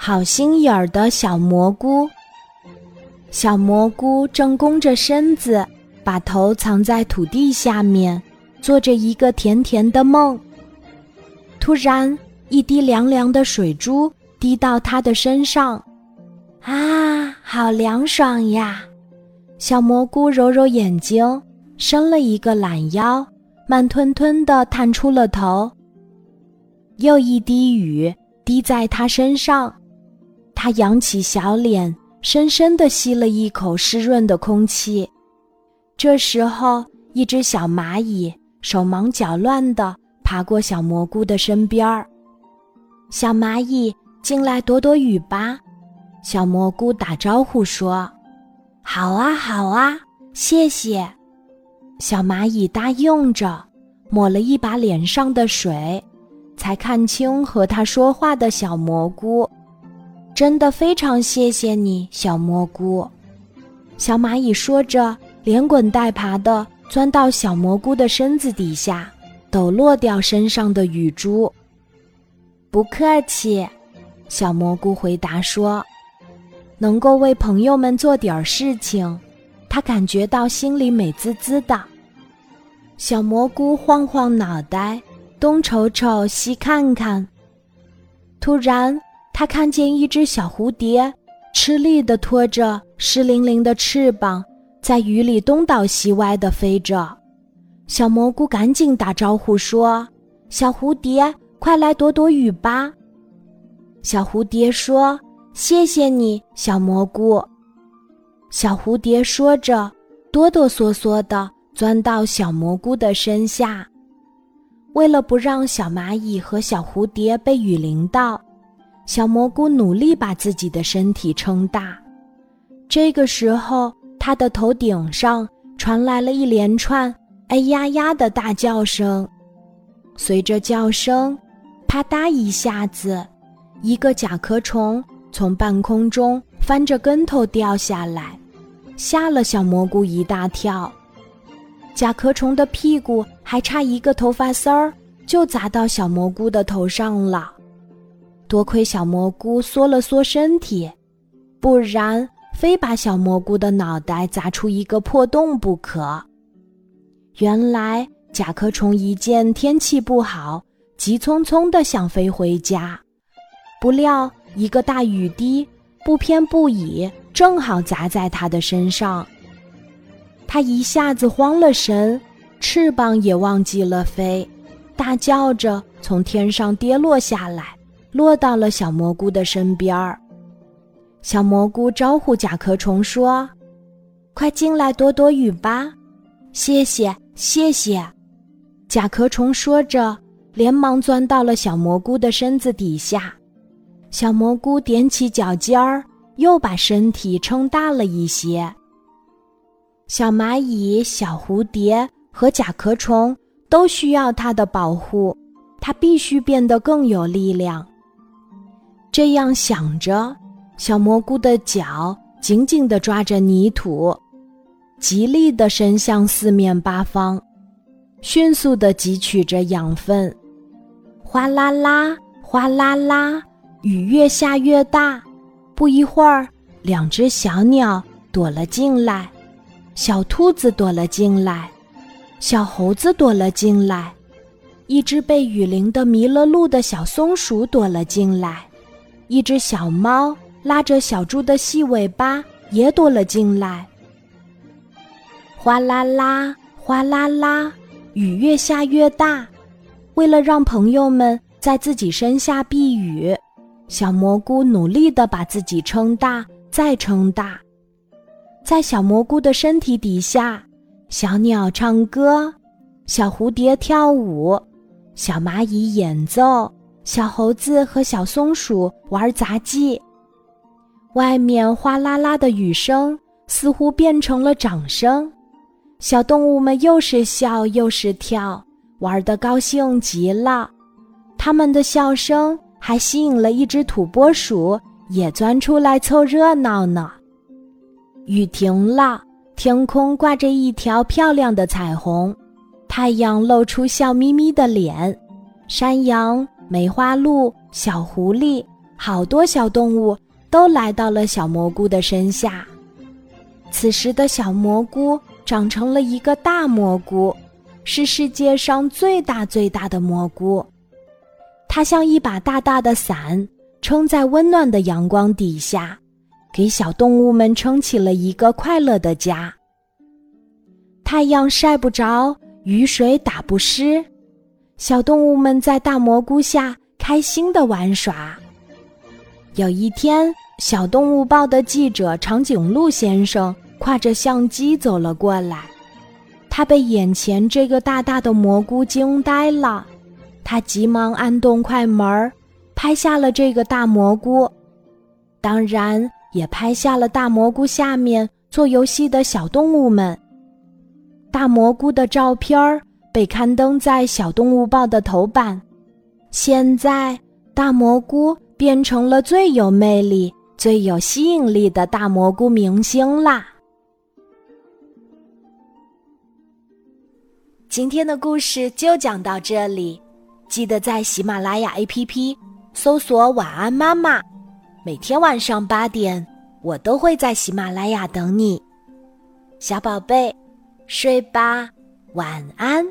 好心眼儿的小蘑菇。小蘑菇正弓着身子，把头藏在土地下面，做着一个甜甜的梦。突然，一滴凉凉的水珠滴到他的身上，啊，好凉爽呀！小蘑菇揉揉眼睛，伸了一个懒腰，慢吞吞地探出了头。又一滴雨滴在他身上，他扬起小脸，深深地吸了一口湿润的空气。这时候，一只小蚂蚁手忙脚乱地爬过小蘑菇的身边儿。小蚂蚁进来躲躲雨吧，小蘑菇打招呼说。好啊，好啊，谢谢。小蚂蚁答应着，抹了一把脸上的水，才看清和它说话的小蘑菇。真的非常谢谢你，小蘑菇。小蚂蚁说着，连滚带爬的钻到小蘑菇的身子底下，抖落掉身上的雨珠。不客气，小蘑菇回答说。能够为朋友们做点事情，他感觉到心里美滋滋的。小蘑菇晃晃脑袋，东瞅瞅，西看看。突然，他看见一只小蝴蝶，吃力地拖着湿淋淋的翅膀，在雨里东倒西歪地飞着。小蘑菇赶紧打招呼说：“小蝴蝶，快来躲躲雨吧。”小蝴蝶说。谢谢你，小蘑菇。小蝴蝶说着，哆哆嗦嗦地钻到小蘑菇的身下。为了不让小蚂蚁和小蝴蝶被雨淋到，小蘑菇努力把自己的身体撑大。这个时候，它的头顶上传来了一连串“哎呀呀”的大叫声。随着叫声，啪嗒一下子，一个甲壳虫。从半空中翻着跟头掉下来，吓了小蘑菇一大跳。甲壳虫的屁股还差一个头发丝儿，就砸到小蘑菇的头上了。多亏小蘑菇缩了缩身体，不然非把小蘑菇的脑袋砸出一个破洞不可。原来甲壳虫一见天气不好，急匆匆地想飞回家，不料。一个大雨滴不偏不倚，正好砸在他的身上。他一下子慌了神，翅膀也忘记了飞，大叫着从天上跌落下来，落到了小蘑菇的身边儿。小蘑菇招呼甲壳虫说：“快进来躲躲雨吧。”“谢谢，谢谢。”甲壳虫说着，连忙钻到了小蘑菇的身子底下。小蘑菇踮起脚尖儿，又把身体撑大了一些。小蚂蚁、小蝴蝶和甲壳虫都需要它的保护，它必须变得更有力量。这样想着，小蘑菇的脚紧紧地抓着泥土，极力地伸向四面八方，迅速地汲取着养分。哗啦啦，哗啦啦。雨越下越大，不一会儿，两只小鸟躲了进来，小兔子躲了进来，小猴子躲了进来，一只被雨淋得迷了路的小松鼠躲了进来，一只小猫拉着小猪的细尾巴也躲了进来。哗啦啦，哗啦啦，雨越下越大。为了让朋友们在自己身下避雨。小蘑菇努力地把自己撑大，再撑大。在小蘑菇的身体底下，小鸟唱歌，小蝴蝶跳舞，小蚂蚁演奏，小猴子和小松鼠玩杂技。外面哗啦啦的雨声似乎变成了掌声，小动物们又是笑又是跳，玩得高兴极了。它们的笑声。还吸引了一只土拨鼠，也钻出来凑热闹呢。雨停了，天空挂着一条漂亮的彩虹，太阳露出笑眯眯的脸，山羊、梅花鹿、小狐狸好多小动物都来到了小蘑菇的身下。此时的小蘑菇长成了一个大蘑菇，是世界上最大最大的蘑菇。它像一把大大的伞，撑在温暖的阳光底下，给小动物们撑起了一个快乐的家。太阳晒不着，雨水打不湿，小动物们在大蘑菇下开心的玩耍。有一天，小动物报的记者长颈鹿先生挎着相机走了过来，他被眼前这个大大的蘑菇惊呆了。他急忙按动快门，拍下了这个大蘑菇，当然也拍下了大蘑菇下面做游戏的小动物们。大蘑菇的照片儿被刊登在《小动物报》的头版。现在，大蘑菇变成了最有魅力、最有吸引力的大蘑菇明星啦！今天的故事就讲到这里。记得在喜马拉雅 APP 搜索“晚安妈妈”，每天晚上八点，我都会在喜马拉雅等你，小宝贝，睡吧，晚安。